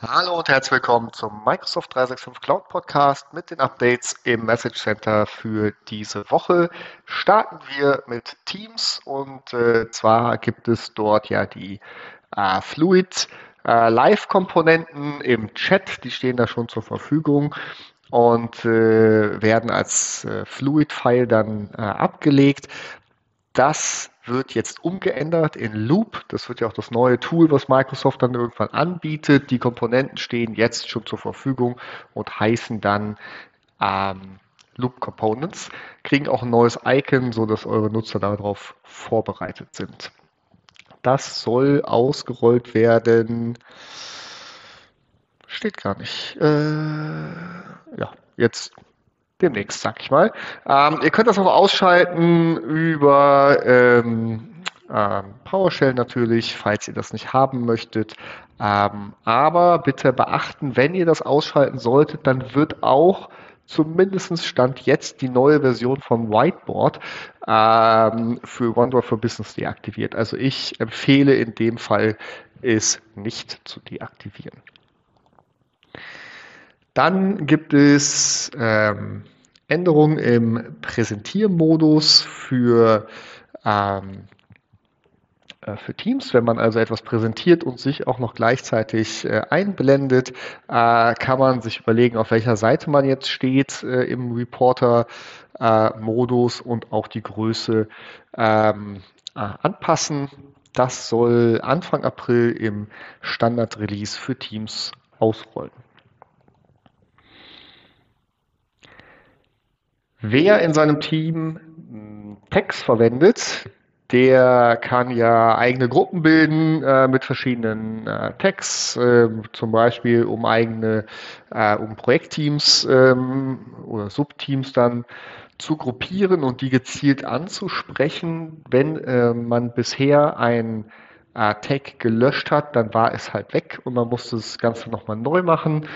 Hallo und herzlich willkommen zum Microsoft 365 Cloud Podcast mit den Updates im Message Center für diese Woche. Starten wir mit Teams und äh, zwar gibt es dort ja die äh, Fluid äh, Live-Komponenten im Chat, die stehen da schon zur Verfügung und äh, werden als äh, Fluid-File dann äh, abgelegt. Das wird jetzt umgeändert in Loop. Das wird ja auch das neue Tool, was Microsoft dann irgendwann anbietet. Die Komponenten stehen jetzt schon zur Verfügung und heißen dann ähm, Loop Components, kriegen auch ein neues Icon, sodass eure Nutzer darauf vorbereitet sind. Das soll ausgerollt werden. Steht gar nicht. Äh, ja, jetzt demnächst, sag ich mal. Ähm, ihr könnt das auch ausschalten über ähm, ähm, PowerShell natürlich, falls ihr das nicht haben möchtet. Ähm, aber bitte beachten, wenn ihr das ausschalten solltet, dann wird auch zumindest Stand jetzt die neue Version vom Whiteboard ähm, für OneDrive for Business deaktiviert. Also ich empfehle in dem Fall, es nicht zu deaktivieren. Dann gibt es ähm, Änderungen im Präsentiermodus für, ähm, äh, für Teams. Wenn man also etwas präsentiert und sich auch noch gleichzeitig äh, einblendet, äh, kann man sich überlegen, auf welcher Seite man jetzt steht äh, im Reporter-Modus und auch die Größe ähm, äh, anpassen. Das soll Anfang April im Standard-Release für Teams ausrollen. Wer in seinem Team hm, Text verwendet, der kann ja eigene Gruppen bilden äh, mit verschiedenen äh, Tags, äh, zum Beispiel um eigene, äh, um Projektteams ähm, oder Subteams dann zu gruppieren und die gezielt anzusprechen. Wenn äh, man bisher ein äh, Tag gelöscht hat, dann war es halt weg und man musste das Ganze nochmal neu machen.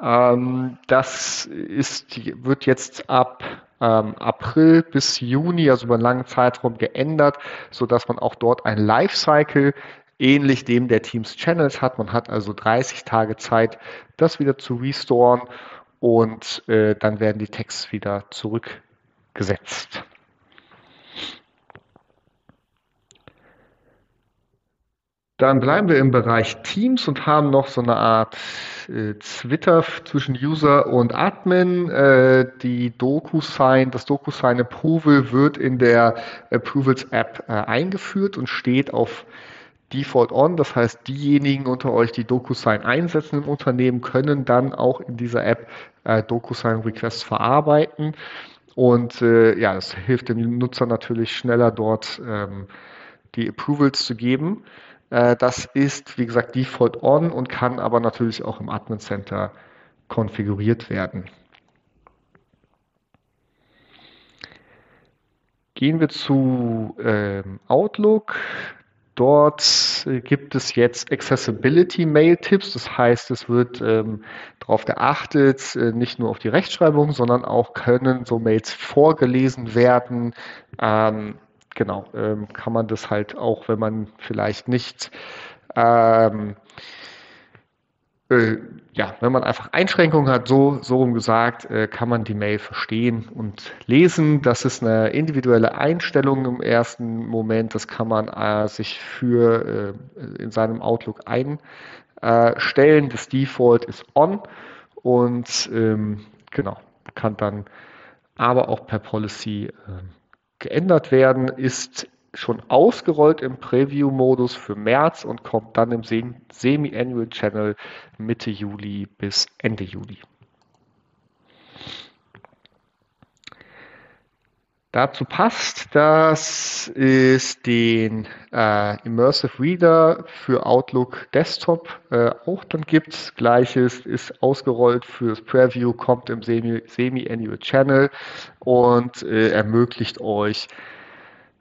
Ähm, das ist, wird jetzt ab ähm, April bis Juni, also über einen langen Zeitraum geändert, so dass man auch dort ein Lifecycle ähnlich dem der Teams Channels hat. Man hat also 30 Tage Zeit, das wieder zu restoren und äh, dann werden die Tags wieder zurückgesetzt. Dann bleiben wir im Bereich Teams und haben noch so eine Art äh, Twitter zwischen User und Admin. Äh, die DocuSign, das DocuSign Approval wird in der Approvals App äh, eingeführt und steht auf Default On. Das heißt, diejenigen unter euch, die DocuSign einsetzen im Unternehmen, können dann auch in dieser App äh, DocuSign Requests verarbeiten. Und äh, ja, das hilft dem Nutzer natürlich schneller dort ähm, die Approvals zu geben. Äh, das ist, wie gesagt, Default On und kann aber natürlich auch im Admin Center konfiguriert werden. Gehen wir zu ähm, Outlook. Dort äh, gibt es jetzt Accessibility Mail Tipps. Das heißt, es wird ähm, darauf geachtet, äh, nicht nur auf die Rechtschreibung, sondern auch können so Mails vorgelesen werden. Ähm, genau, ähm, kann man das halt auch, wenn man vielleicht nicht, ähm, äh, ja, wenn man einfach Einschränkungen hat, so, so rum gesagt, äh, kann man die Mail verstehen und lesen. Das ist eine individuelle Einstellung im ersten Moment. Das kann man äh, sich für äh, in seinem Outlook einstellen. Das Default ist on und ähm, genau, kann dann aber auch per Policy ähm, geändert werden, ist schon ausgerollt im Preview-Modus für März und kommt dann im Semi-Annual Channel Mitte Juli bis Ende Juli. Dazu passt, dass es den äh, Immersive Reader für Outlook Desktop äh, auch dann gibt. Gleiches ist ausgerollt fürs Preview, kommt im Semi-Annual Channel und äh, ermöglicht euch,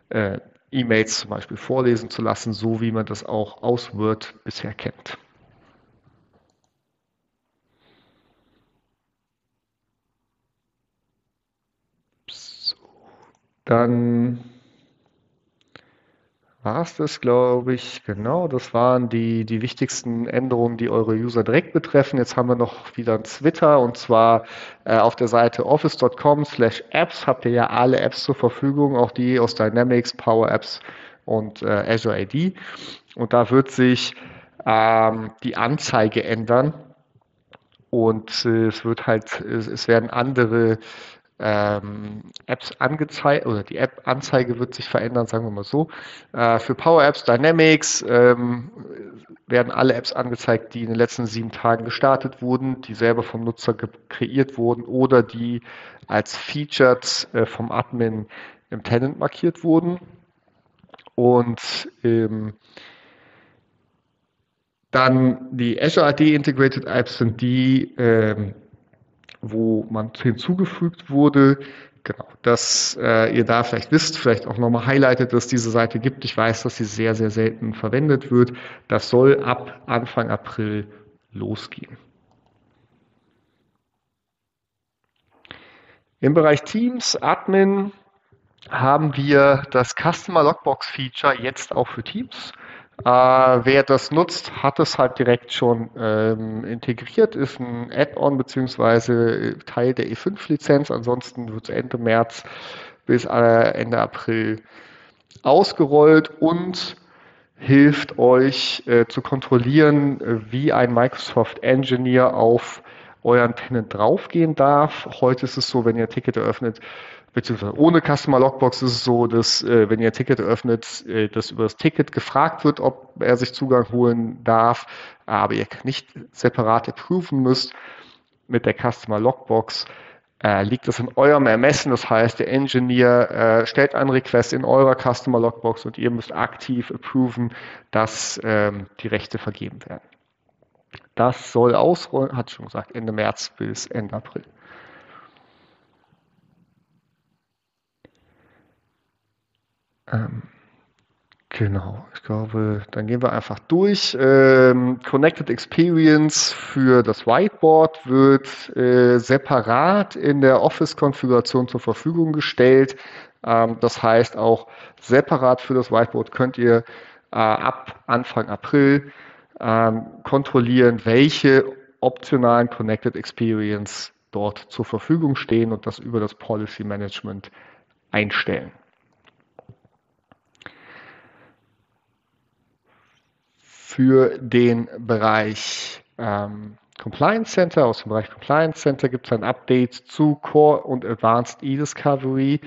äh, E-Mails zum Beispiel vorlesen zu lassen, so wie man das auch aus Word bisher kennt. Dann war es das, glaube ich. Genau, das waren die, die wichtigsten Änderungen, die eure User direkt betreffen. Jetzt haben wir noch wieder ein Twitter und zwar äh, auf der Seite office.com slash apps habt ihr ja alle Apps zur Verfügung, auch die aus Dynamics, Power Apps und äh, Azure AD. Und da wird sich ähm, die Anzeige ändern und äh, es wird halt, es, es werden andere ähm, Apps angezeigt oder die App-Anzeige wird sich verändern, sagen wir mal so. Äh, für Power Apps Dynamics ähm, werden alle Apps angezeigt, die in den letzten sieben Tagen gestartet wurden, die selber vom Nutzer kreiert wurden oder die als Featured äh, vom Admin im Tenant markiert wurden. Und ähm, dann die Azure AD Integrated Apps sind die, ähm, wo man hinzugefügt wurde. Genau, dass äh, ihr da vielleicht wisst, vielleicht auch nochmal highlightet, dass diese Seite gibt. Ich weiß, dass sie sehr, sehr selten verwendet wird. Das soll ab Anfang April losgehen. Im Bereich Teams, Admin, haben wir das Customer Logbox Feature jetzt auch für Teams. Äh, wer das nutzt, hat es halt direkt schon ähm, integriert, ist ein Add-on beziehungsweise Teil der E5-Lizenz. Ansonsten wird es Ende März bis äh, Ende April ausgerollt und hilft euch äh, zu kontrollieren, wie ein Microsoft Engineer auf euren Tenant draufgehen darf. Heute ist es so, wenn ihr ein Ticket eröffnet, beziehungsweise ohne Customer Logbox ist es so, dass äh, wenn ihr ein Ticket eröffnet, äh, dass über das Ticket gefragt wird, ob er sich Zugang holen darf, aber ihr nicht separat approven müsst. Mit der Customer Logbox äh, liegt das in eurem Ermessen. Das heißt, der Engineer äh, stellt einen Request in eurer Customer Logbox und ihr müsst aktiv approven, dass ähm, die Rechte vergeben werden. Das soll ausrollen, hat schon gesagt, Ende März bis Ende April. Ähm, genau, ich glaube, dann gehen wir einfach durch. Ähm, Connected Experience für das Whiteboard wird äh, separat in der Office-Konfiguration zur Verfügung gestellt. Ähm, das heißt, auch separat für das Whiteboard könnt ihr äh, ab Anfang April ähm, kontrollieren, welche optionalen Connected Experience dort zur Verfügung stehen und das über das Policy Management einstellen. Für den Bereich ähm, Compliance Center, aus dem Bereich Compliance Center gibt es ein Update zu Core und Advanced E-Discovery.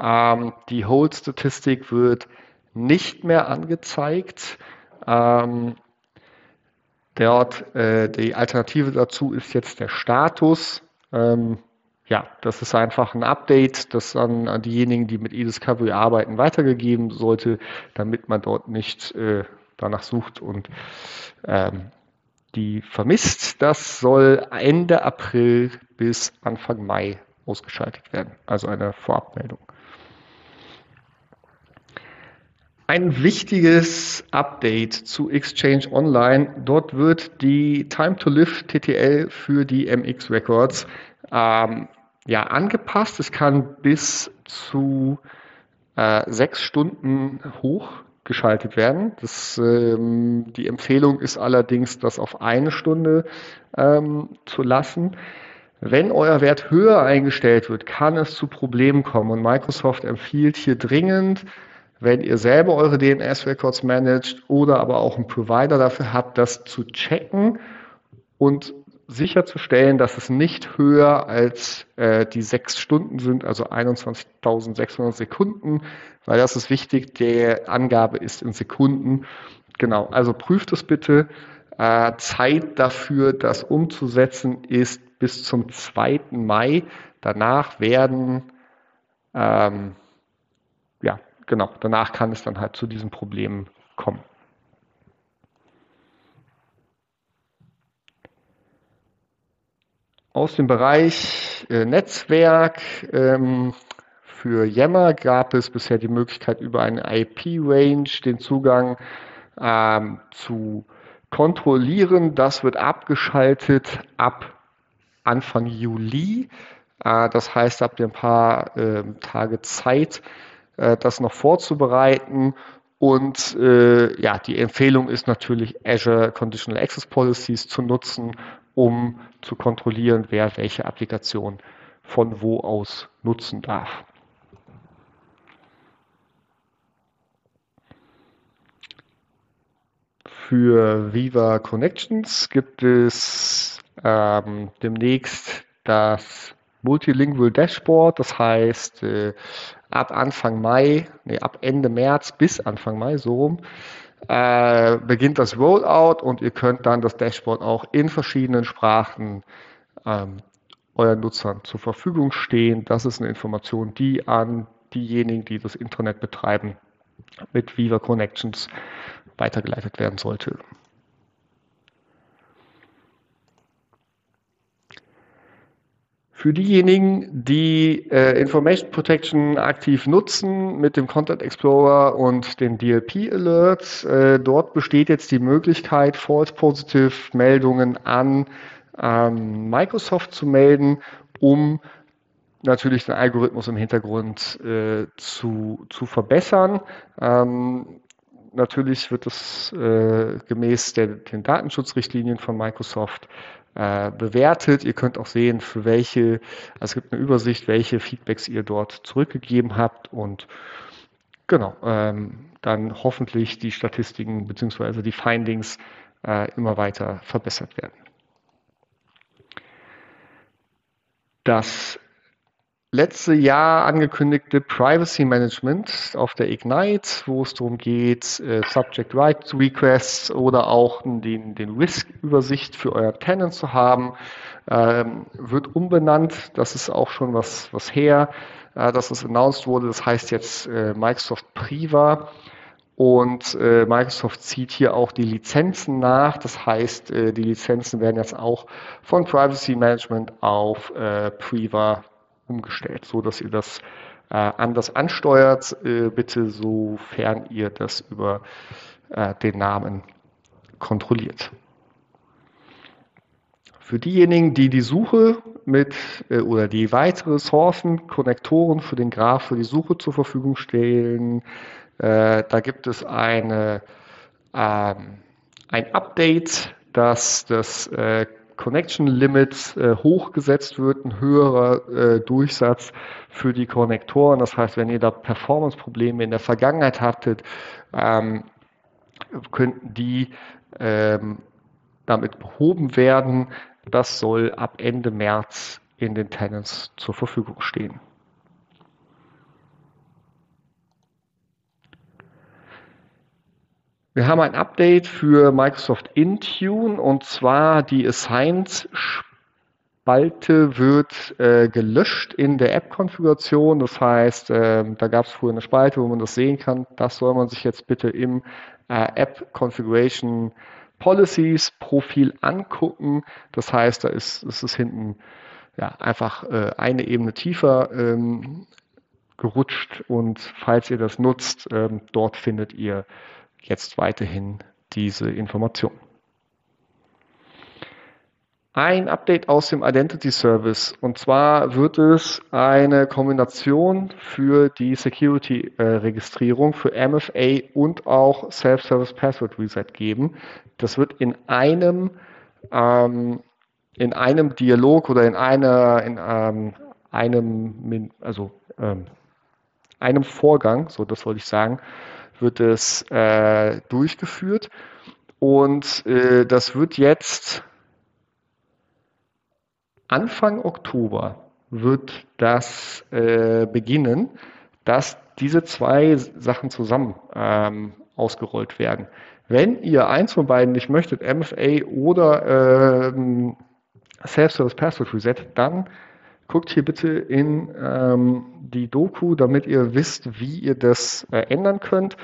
Ähm, die Hold-Statistik wird nicht mehr angezeigt. Ähm, dort, äh, die Alternative dazu ist jetzt der Status. Ähm, ja, das ist einfach ein Update, das an, an diejenigen, die mit eDiscovery arbeiten, weitergegeben sollte, damit man dort nicht äh, danach sucht und ähm, die vermisst. Das soll Ende April bis Anfang Mai ausgeschaltet werden, also eine Vorabmeldung. Ein wichtiges Update zu Exchange Online. Dort wird die Time to Live TTL für die MX Records ähm, ja, angepasst. Es kann bis zu äh, sechs Stunden hoch geschaltet werden. Das, ähm, die Empfehlung ist allerdings, das auf eine Stunde ähm, zu lassen. Wenn euer Wert höher eingestellt wird, kann es zu Problemen kommen. Und Microsoft empfiehlt hier dringend, wenn ihr selber eure DNS-Records managt oder aber auch einen Provider dafür habt, das zu checken und sicherzustellen, dass es nicht höher als äh, die sechs Stunden sind, also 21.600 Sekunden, weil das ist wichtig, der Angabe ist in Sekunden. Genau, also prüft es bitte. Äh, Zeit dafür, das umzusetzen, ist bis zum 2. Mai. Danach werden, ähm, ja, genau, danach kann es dann halt zu diesen Problemen kommen. Aus dem Bereich äh, Netzwerk ähm, für Yammer gab es bisher die Möglichkeit, über eine IP-Range den Zugang ähm, zu kontrollieren. Das wird abgeschaltet ab Anfang Juli. Äh, das heißt, habt ihr ein paar äh, Tage Zeit, äh, das noch vorzubereiten. Und äh, ja, die Empfehlung ist natürlich, Azure Conditional Access Policies zu nutzen, um zu kontrollieren, wer welche Applikation von wo aus nutzen darf. Für Viva Connections gibt es ähm, demnächst das Multilingual Dashboard. Das heißt, äh, ab Anfang Mai, nee, ab Ende März bis Anfang Mai, so rum, äh, beginnt das Rollout und ihr könnt dann das Dashboard auch in verschiedenen Sprachen ähm, euren Nutzern zur Verfügung stehen. Das ist eine Information, die an diejenigen, die das Internet betreiben, mit Viva Connections weitergeleitet werden sollte. Für diejenigen, die äh, Information Protection aktiv nutzen mit dem Content Explorer und den DLP Alerts, äh, dort besteht jetzt die Möglichkeit, False Positive Meldungen an ähm, Microsoft zu melden, um natürlich den Algorithmus im Hintergrund äh, zu, zu verbessern. Ähm, natürlich wird es äh, gemäß der, den Datenschutzrichtlinien von Microsoft äh, bewertet. Ihr könnt auch sehen, für welche, also es gibt eine Übersicht, welche Feedbacks ihr dort zurückgegeben habt und genau, ähm, dann hoffentlich die Statistiken bzw. die Findings äh, immer weiter verbessert werden. Das letzte Jahr angekündigte Privacy Management auf der Ignite, wo es darum geht, äh, Subject Right Requests oder auch den, den Risk-Übersicht für euer Tenant zu haben, ähm, wird umbenannt. Das ist auch schon was, was her, äh, dass es announced wurde. Das heißt jetzt äh, Microsoft Priva. Und äh, Microsoft zieht hier auch die Lizenzen nach. Das heißt, äh, die Lizenzen werden jetzt auch von Privacy Management auf äh, Priva umgestellt, so dass ihr das äh, anders ansteuert. Äh, bitte sofern ihr das über äh, den Namen kontrolliert. Für diejenigen, die die Suche mit äh, oder die weitere Ressourcen, Konnektoren für den Graph für die Suche zur Verfügung stellen, äh, da gibt es eine, ähm, ein Update, dass das äh, Connection Limit äh, hochgesetzt wird, ein höherer äh, Durchsatz für die Konnektoren. Das heißt, wenn ihr da Performance-Probleme in der Vergangenheit hattet, ähm, könnten die ähm, damit behoben werden. Das soll ab Ende März in den Tenants zur Verfügung stehen. Wir haben ein Update für Microsoft Intune und zwar die Assigned Spalte wird äh, gelöscht in der App-Konfiguration. Das heißt, äh, da gab es früher eine Spalte, wo man das sehen kann. Das soll man sich jetzt bitte im äh, App Configuration Policies Profil angucken. Das heißt, da ist, ist es hinten ja, einfach äh, eine Ebene tiefer ähm, gerutscht und falls ihr das nutzt, ähm, dort findet ihr jetzt weiterhin diese Information. Ein Update aus dem Identity Service. Und zwar wird es eine Kombination für die Security-Registrierung für MFA und auch Self-Service Password Reset geben. Das wird in einem, ähm, in einem Dialog oder in einer, in ähm, einem, also ähm, einem Vorgang, so das wollte ich sagen, wird es äh, durchgeführt. Und äh, das wird jetzt Anfang Oktober wird das äh, beginnen, dass diese zwei Sachen zusammen ähm, ausgerollt werden. Wenn ihr eins von beiden nicht möchtet, MFA oder ähm, Self-Service Password Reset, dann guckt hier bitte in ähm, die Doku, damit ihr wisst, wie ihr das äh, ändern könnt.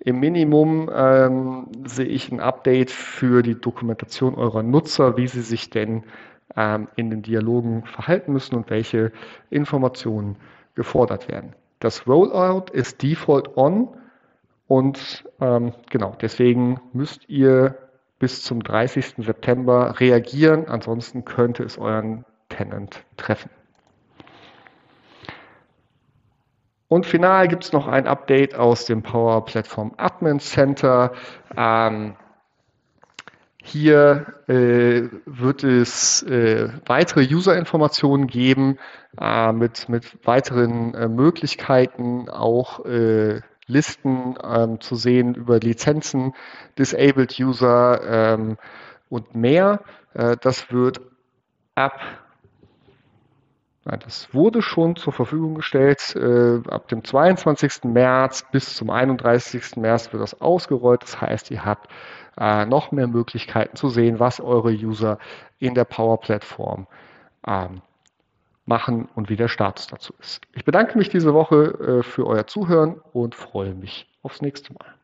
Im Minimum ähm, sehe ich ein Update für die Dokumentation eurer Nutzer, wie sie sich denn ähm, in den Dialogen verhalten müssen und welche Informationen gefordert werden. Das Rollout ist Default On und ähm, genau deswegen müsst ihr bis zum 30. September reagieren, ansonsten könnte es euren Tenant treffen. Und final gibt es noch ein Update aus dem Power Platform Admin Center. Ähm, hier äh, wird es äh, weitere User-Informationen geben äh, mit, mit weiteren äh, Möglichkeiten, auch äh, Listen ähm, zu sehen über Lizenzen, Disabled User ähm, und mehr. Äh, das wird ab das wurde schon zur Verfügung gestellt. ab dem 22. März bis zum 31. März wird das ausgerollt. Das heißt, ihr habt äh, noch mehr Möglichkeiten zu sehen, was eure User in der Power-Plattform ähm, machen und wie der Status dazu ist. Ich bedanke mich diese Woche äh, für euer Zuhören und freue mich aufs nächste Mal.